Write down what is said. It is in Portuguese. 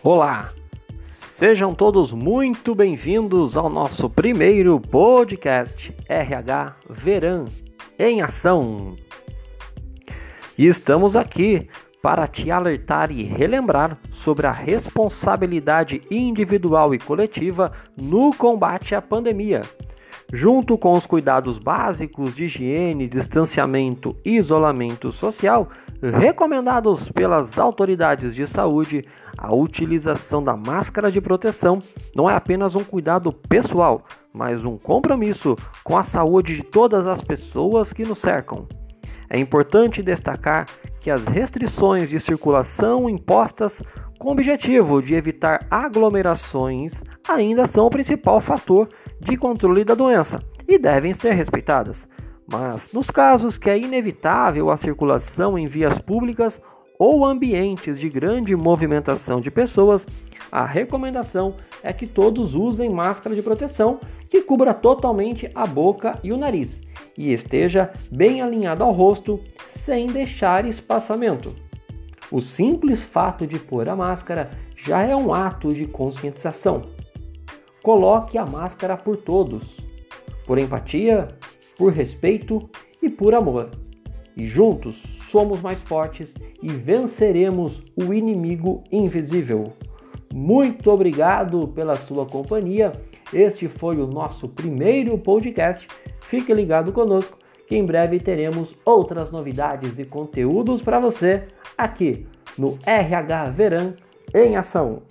Olá, sejam todos muito bem-vindos ao nosso primeiro podcast RH Verão em Ação. E estamos aqui para te alertar e relembrar sobre a responsabilidade individual e coletiva no combate à pandemia junto com os cuidados básicos de higiene, distanciamento e isolamento social, recomendados pelas autoridades de saúde, a utilização da máscara de proteção não é apenas um cuidado pessoal, mas um compromisso com a saúde de todas as pessoas que nos cercam. É importante destacar que as restrições de circulação impostas com o objetivo de evitar aglomerações ainda são o principal fator de controle da doença e devem ser respeitadas. Mas nos casos que é inevitável a circulação em vias públicas ou ambientes de grande movimentação de pessoas, a recomendação é que todos usem máscara de proteção que cubra totalmente a boca e o nariz e esteja bem alinhado ao rosto, sem deixar espaçamento. O simples fato de pôr a máscara já é um ato de conscientização. Coloque a máscara por todos, por empatia, por respeito e por amor. E juntos somos mais fortes e venceremos o inimigo invisível. Muito obrigado pela sua companhia. Este foi o nosso primeiro podcast. Fique ligado conosco que em breve teremos outras novidades e conteúdos para você aqui no RH Verão em Ação.